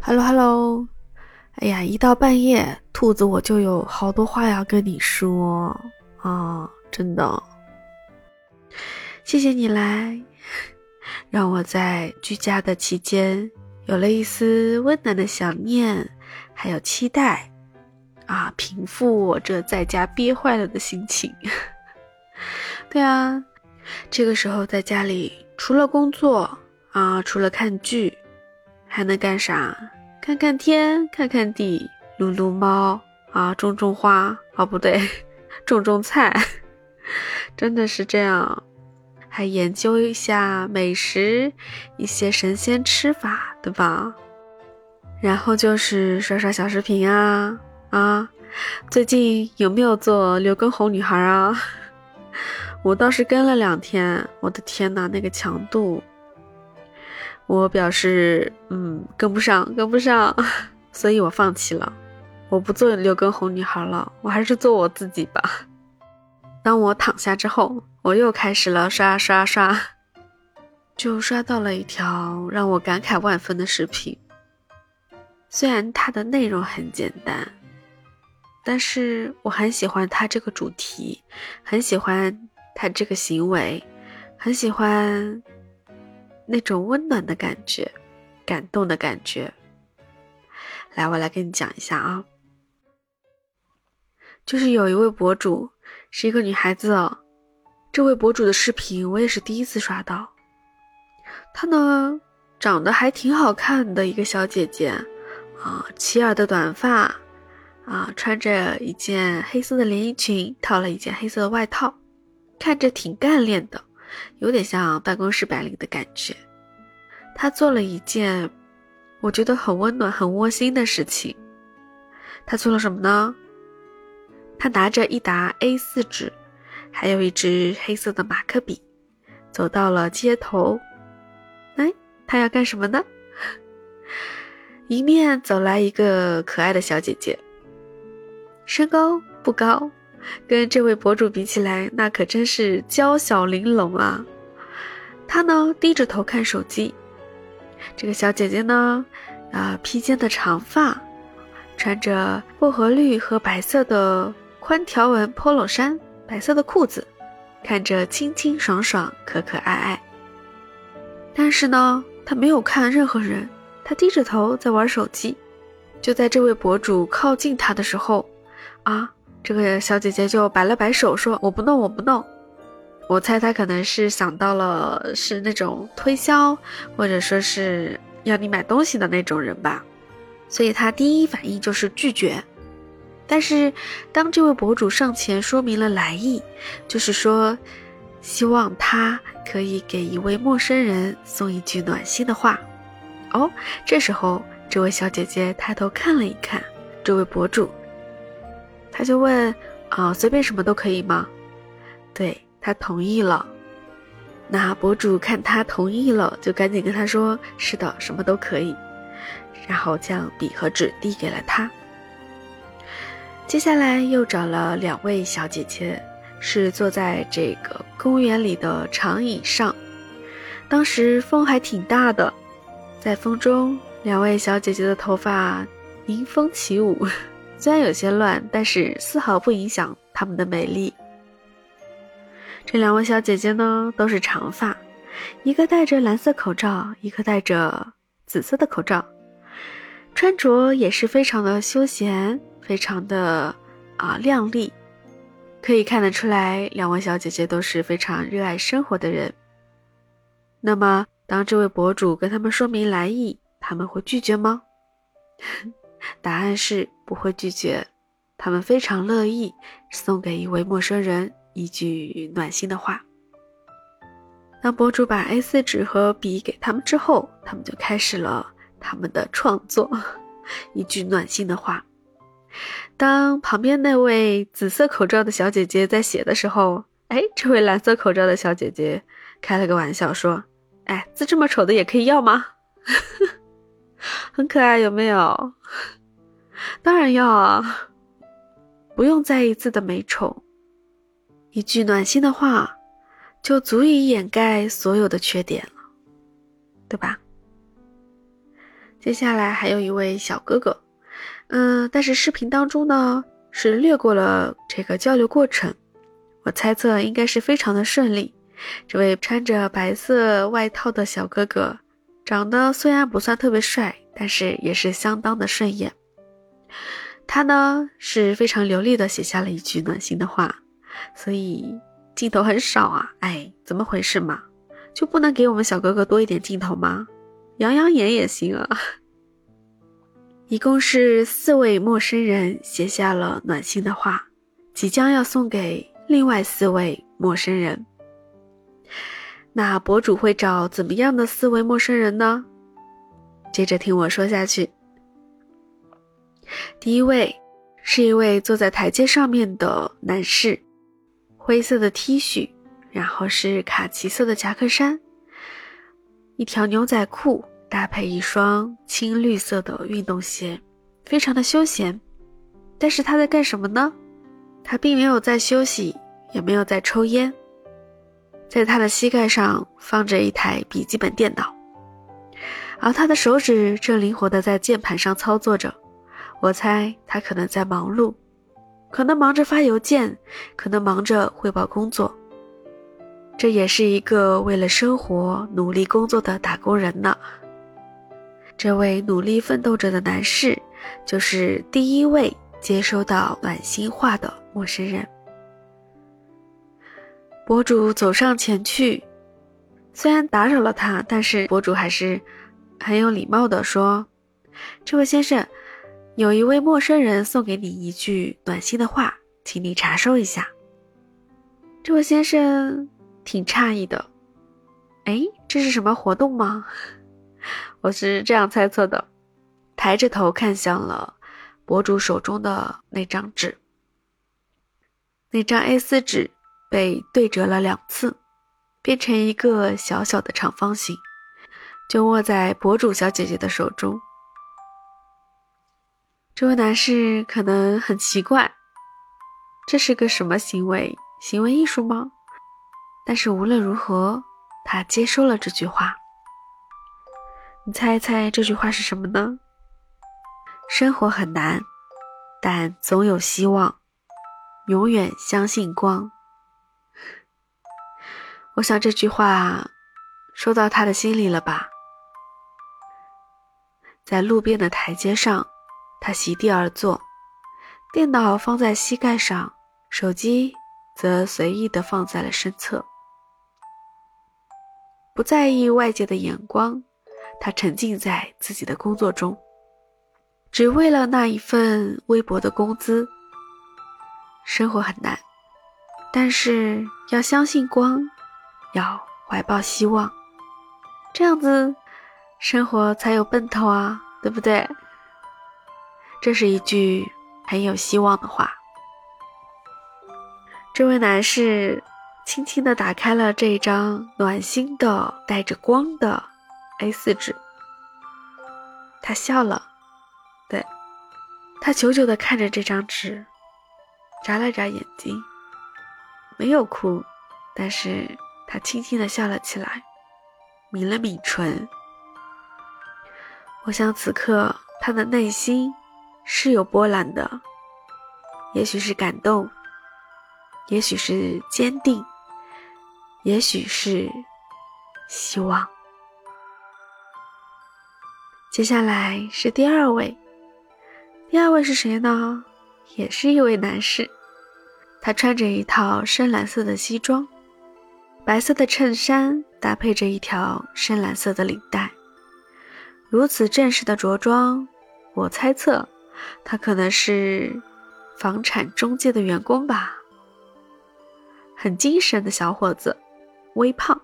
Hello，Hello，哎呀，一到半夜，兔子我就有好多话要跟你说啊，真的。谢谢你来，让我在居家的期间有了一丝温暖的想念，还有期待啊，平复我这在家憋坏了的心情。对啊，这个时候在家里，除了工作啊，除了看剧，还能干啥？看看天，看看地，撸撸猫啊，种种花啊，不对，种种菜，真的是这样。还研究一下美食，一些神仙吃法，对吧？然后就是刷刷小视频啊啊！最近有没有做刘畊宏女孩啊？我倒是跟了两天，我的天呐，那个强度！我表示，嗯，跟不上，跟不上，所以我放弃了。我不做刘畊宏女孩了，我还是做我自己吧。当我躺下之后，我又开始了刷刷刷，就刷到了一条让我感慨万分的视频。虽然它的内容很简单，但是我很喜欢它这个主题，很喜欢他这个行为，很喜欢。那种温暖的感觉，感动的感觉。来，我来跟你讲一下啊，就是有一位博主，是一个女孩子哦。这位博主的视频我也是第一次刷到。她呢，长得还挺好看的一个小姐姐啊，齐耳的短发啊，穿着一件黑色的连衣裙，套了一件黑色的外套，看着挺干练的。有点像办公室白领的感觉。他做了一件我觉得很温暖、很窝心的事情。他做了什么呢？他拿着一沓 A4 纸，还有一支黑色的马克笔，走到了街头。哎，他要干什么呢？迎面走来一个可爱的小姐姐，身高不高。跟这位博主比起来，那可真是娇小玲珑啊！她呢低着头看手机。这个小姐姐呢，啊披肩的长发，穿着薄荷绿和白色的宽条纹 polo 衫，白色的裤子，看着清清爽爽、可可爱爱。但是呢，她没有看任何人，她低着头在玩手机。就在这位博主靠近她的时候，啊！这个小姐姐就摆了摆手，说：“我不弄，我不弄。”我猜她可能是想到了是那种推销，或者说是要你买东西的那种人吧，所以她第一反应就是拒绝。但是当这位博主上前说明了来意，就是说希望他可以给一位陌生人送一句暖心的话。哦，这时候这位小姐姐抬头看了一看这位博主。他就问：“啊，随便什么都可以吗？”对他同意了。那博主看他同意了，就赶紧跟他说：“是的，什么都可以。”然后将笔和纸递给了他。接下来又找了两位小姐姐，是坐在这个公园里的长椅上。当时风还挺大的，在风中，两位小姐姐的头发迎风起舞。虽然有些乱，但是丝毫不影响她们的美丽。这两位小姐姐呢，都是长发，一个戴着蓝色口罩，一个戴着紫色的口罩，穿着也是非常的休闲，非常的啊靓丽，可以看得出来，两位小姐姐都是非常热爱生活的人。那么，当这位博主跟他们说明来意，他们会拒绝吗？答案是不会拒绝，他们非常乐意送给一位陌生人一句暖心的话。当博主把 A4 纸和笔给他们之后，他们就开始了他们的创作，一句暖心的话。当旁边那位紫色口罩的小姐姐在写的时候，哎，这位蓝色口罩的小姐姐开了个玩笑说：“哎，字这么丑的也可以要吗？” 很可爱，有没有？当然要啊！不用在意字的美丑，一句暖心的话，就足以掩盖所有的缺点了，对吧？接下来还有一位小哥哥，嗯，但是视频当中呢是略过了这个交流过程，我猜测应该是非常的顺利。这位穿着白色外套的小哥哥，长得虽然不算特别帅，但是也是相当的顺眼。他呢是非常流利的写下了一句暖心的话，所以镜头很少啊。哎，怎么回事嘛？就不能给我们小哥哥多一点镜头吗？养养眼也行啊。一共是四位陌生人写下了暖心的话，即将要送给另外四位陌生人。那博主会找怎么样的四位陌生人呢？接着听我说下去。第一位是一位坐在台阶上面的男士，灰色的 T 恤，然后是卡其色的夹克衫，一条牛仔裤搭配一双青绿色的运动鞋，非常的休闲。但是他在干什么呢？他并没有在休息，也没有在抽烟。在他的膝盖上放着一台笔记本电脑，而他的手指正灵活地在键盘上操作着。我猜他可能在忙碌，可能忙着发邮件，可能忙着汇报工作。这也是一个为了生活努力工作的打工人呢。这位努力奋斗着的男士，就是第一位接收到暖心话的陌生人。博主走上前去，虽然打扰了他，但是博主还是很有礼貌的说：“这位先生，有一位陌生人送给你一句暖心的话，请你查收一下。”这位先生挺诧异的，哎，这是什么活动吗？我是这样猜测的，抬着头看向了博主手中的那张纸，那张 A4 纸。被对折了两次，变成一个小小的长方形，就握在博主小姐姐的手中。这位男士可能很奇怪，这是个什么行为？行为艺术吗？但是无论如何，他接收了这句话。你猜一猜这句话是什么呢？生活很难，但总有希望，永远相信光。我想这句话说到他的心里了吧？在路边的台阶上，他席地而坐，电脑放在膝盖上，手机则随意的放在了身侧，不在意外界的眼光，他沉浸在自己的工作中，只为了那一份微薄的工资。生活很难，但是要相信光。要怀抱希望，这样子生活才有奔头啊，对不对？这是一句很有希望的话。这位男士轻轻地打开了这一张暖心的、带着光的 A4 纸，他笑了，对他久久地看着这张纸，眨了眨眼睛，没有哭，但是。他轻轻地笑了起来，抿了抿唇。我想此刻他的内心是有波澜的，也许是感动，也许是坚定，也许是希望。接下来是第二位，第二位是谁呢？也是一位男士，他穿着一套深蓝色的西装。白色的衬衫搭配着一条深蓝色的领带，如此正式的着装，我猜测他可能是房产中介的员工吧。很精神的小伙子，微胖，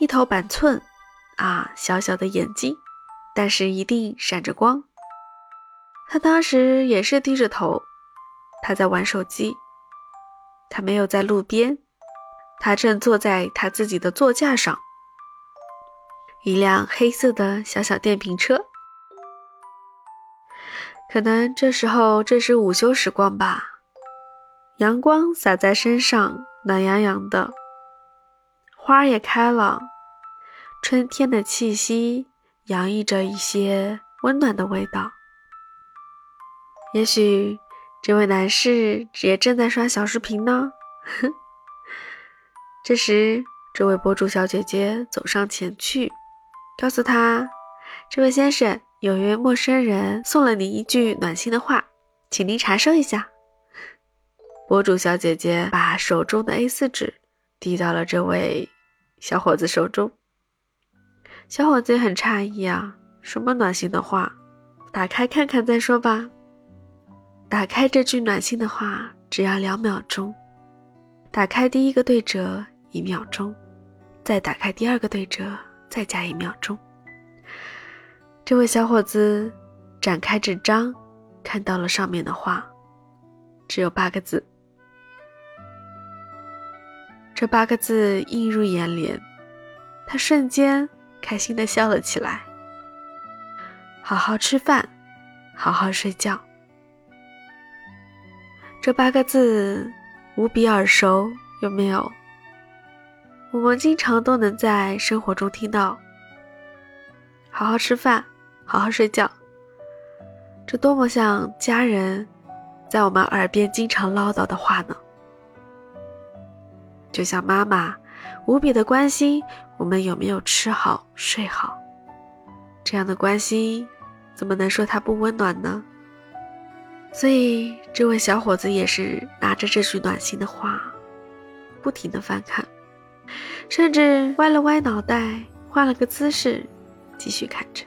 一头板寸，啊，小小的眼睛，但是一定闪着光。他当时也是低着头，他在玩手机，他没有在路边。他正坐在他自己的座驾上，一辆黑色的小小电瓶车。可能这时候正是午休时光吧，阳光洒在身上，暖洋洋的，花也开了，春天的气息洋溢着一些温暖的味道。也许这位男士也正在刷小视频呢。这时，这位博主小姐姐走上前去，告诉他：“这位先生，有一位陌生人送了您一句暖心的话，请您查收一下。”博主小姐姐把手中的 A4 纸递到了这位小伙子手中。小伙子也很诧异啊，什么暖心的话？打开看看再说吧。打开这句暖心的话只要两秒钟。打开第一个对折一秒钟，再打开第二个对折再加一秒钟。这位小伙子展开纸张，看到了上面的话，只有八个字。这八个字映入眼帘，他瞬间开心的笑了起来。好好吃饭，好好睡觉。这八个字无比耳熟，有没有？我们经常都能在生活中听到。好好吃饭，好好睡觉。这多么像家人在我们耳边经常唠叨的话呢？就像妈妈无比的关心我们有没有吃好睡好，这样的关心怎么能说它不温暖呢？所以这位小伙子也是拿着这句暖心的话，不停的翻看，甚至歪了歪脑袋，换了个姿势，继续看着。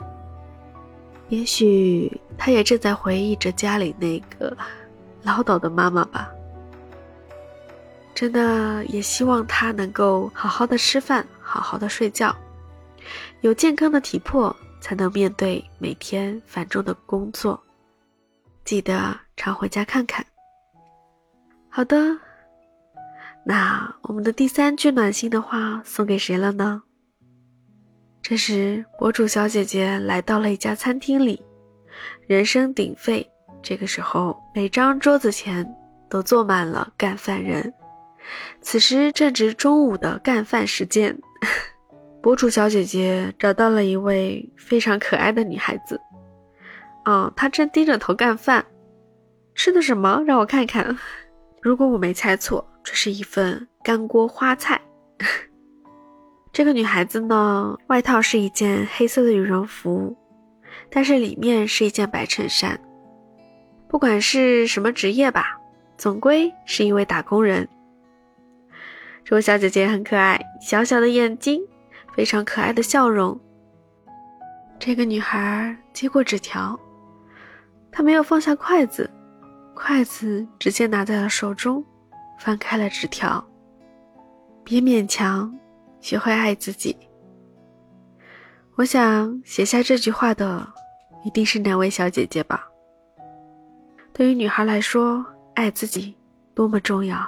也许他也正在回忆着家里那个唠叨的妈妈吧。真的也希望他能够好好的吃饭，好好的睡觉，有健康的体魄，才能面对每天繁重的工作。记得常回家看看。好的，那我们的第三句暖心的话送给谁了呢？这时，博主小姐姐来到了一家餐厅里，人声鼎沸。这个时候，每张桌子前都坐满了干饭人。此时正值中午的干饭时间，博主小姐姐找到了一位非常可爱的女孩子。哦，她正低着头干饭，吃的什么？让我看看。如果我没猜错，这是一份干锅花菜。这个女孩子呢，外套是一件黑色的羽绒服，但是里面是一件白衬衫。不管是什么职业吧，总归是一位打工人。这位小姐姐很可爱，小小的眼睛，非常可爱的笑容。这个女孩接过纸条，她没有放下筷子，筷子直接拿在了手中，翻开了纸条。别勉强，学会爱自己。我想写下这句话的一定是哪位小姐姐吧？对于女孩来说，爱自己多么重要。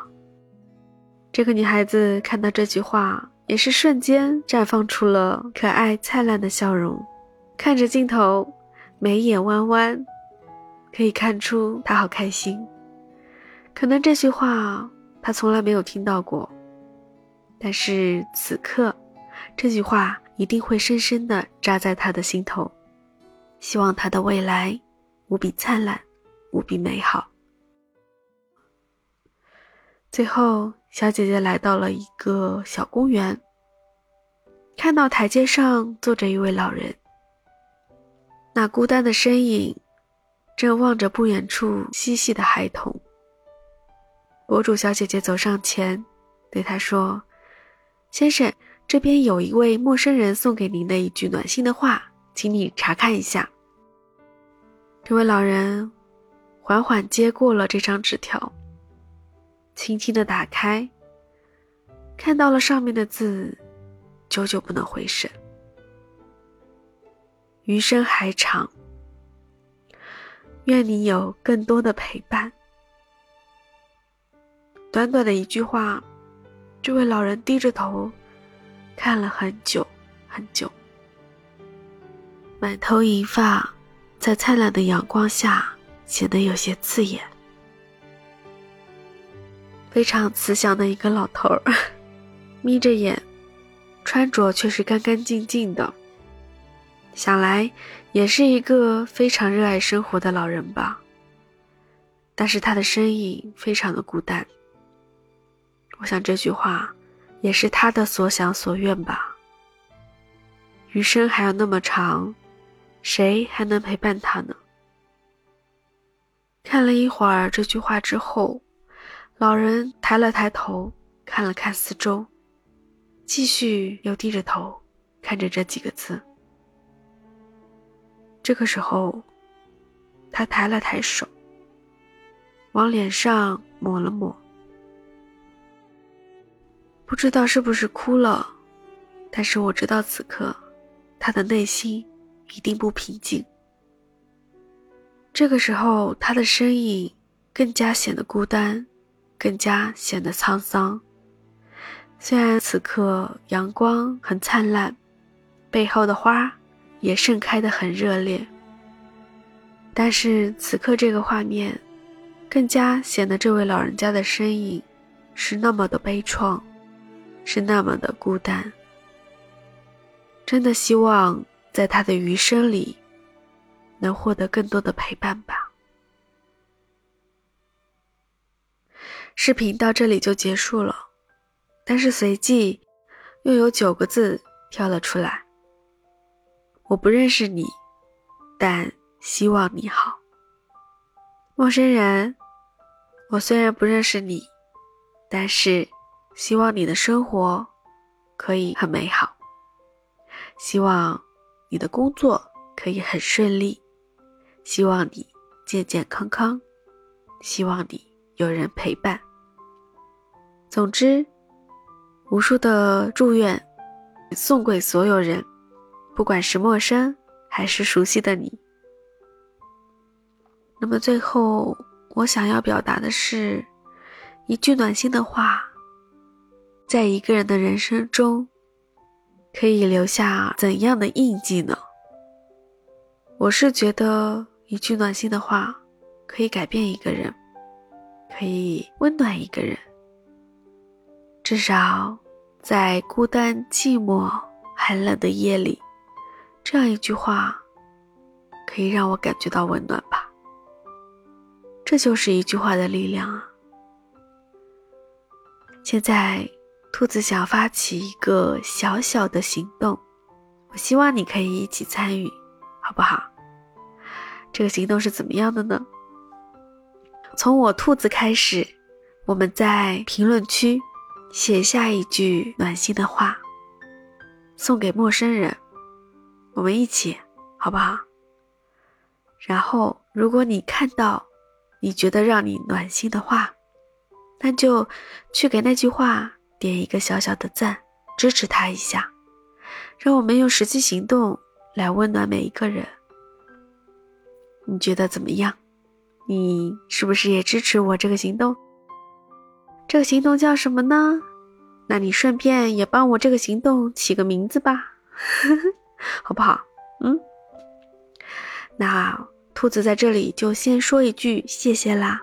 这个女孩子看到这句话，也是瞬间绽放出了可爱灿烂的笑容，看着镜头，眉眼弯弯，可以看出他好开心。可能这句话他从来没有听到过，但是此刻，这句话一定会深深的扎在他的心头。希望他的未来无比灿烂，无比美好。最后。小姐姐来到了一个小公园，看到台阶上坐着一位老人，那孤单的身影正望着不远处嬉戏的孩童。博主小姐姐走上前，对他说：“先生，这边有一位陌生人送给您的一句暖心的话，请你查看一下。”这位老人缓缓接过了这张纸条。轻轻的打开，看到了上面的字，久久不能回神。余生还长，愿你有更多的陪伴。短短的一句话，这位老人低着头，看了很久很久，满头银发，在灿烂的阳光下显得有些刺眼。非常慈祥的一个老头儿，眯着眼，穿着却是干干净净的，想来也是一个非常热爱生活的老人吧。但是他的身影非常的孤单。我想这句话也是他的所想所愿吧。余生还有那么长，谁还能陪伴他呢？看了一会儿这句话之后，老人抬了抬头，看了看四周，继续又低着头看着这几个字。这个时候，他抬了抬手。往脸上抹了抹，不知道是不是哭了，但是我知道此刻他的内心一定不平静。这个时候，他的身影更加显得孤单，更加显得沧桑。虽然此刻阳光很灿烂，背后的花也盛开的很热烈，但是此刻这个画面。更加显得这位老人家的身影是那么的悲怆，是那么的孤单。真的希望在他的余生里能获得更多的陪伴吧。视频到这里就结束了，但是随即又有九个字跳了出来：“我不认识你，但希望你好。”陌生人。我虽然不认识你，但是希望你的生活可以很美好，希望你的工作可以很顺利，希望你健健康康，希望你有人陪伴。总之，无数的祝愿送给所有人，不管是陌生还是熟悉的你。那么最后。我想要表达的是，一句暖心的话，在一个人的人生中，可以留下怎样的印记呢？我是觉得，一句暖心的话，可以改变一个人，可以温暖一个人。至少，在孤单、寂寞、寒冷的夜里，这样一句话，可以让我感觉到温暖吧。这就是一句话的力量啊！现在，兔子想发起一个小小的行动，我希望你可以一起参与，好不好？这个行动是怎么样的呢？从我兔子开始，我们在评论区写下一句暖心的话，送给陌生人，我们一起，好不好？然后，如果你看到，你觉得让你暖心的话，那就去给那句话点一个小小的赞，支持他一下。让我们用实际行动来温暖每一个人。你觉得怎么样？你是不是也支持我这个行动？这个行动叫什么呢？那你顺便也帮我这个行动起个名字吧，好不好？嗯，那。兔子在这里就先说一句谢谢啦。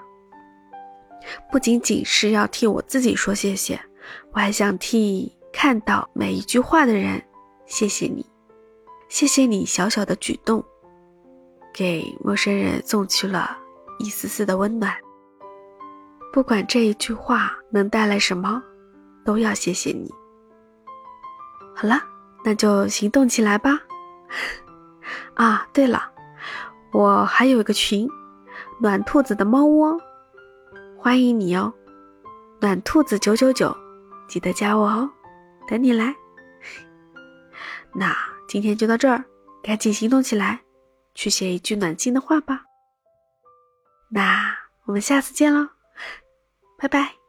不仅仅是要替我自己说谢谢，我还想替看到每一句话的人谢谢你，谢谢你小小的举动，给陌生人送去了一丝丝的温暖。不管这一句话能带来什么，都要谢谢你。好了，那就行动起来吧。啊，对了。我还有一个群，暖兔子的猫窝，欢迎你哦，暖兔子九九九，记得加我哦，等你来。那今天就到这儿，赶紧行动起来，去写一句暖心的话吧。那我们下次见喽，拜拜。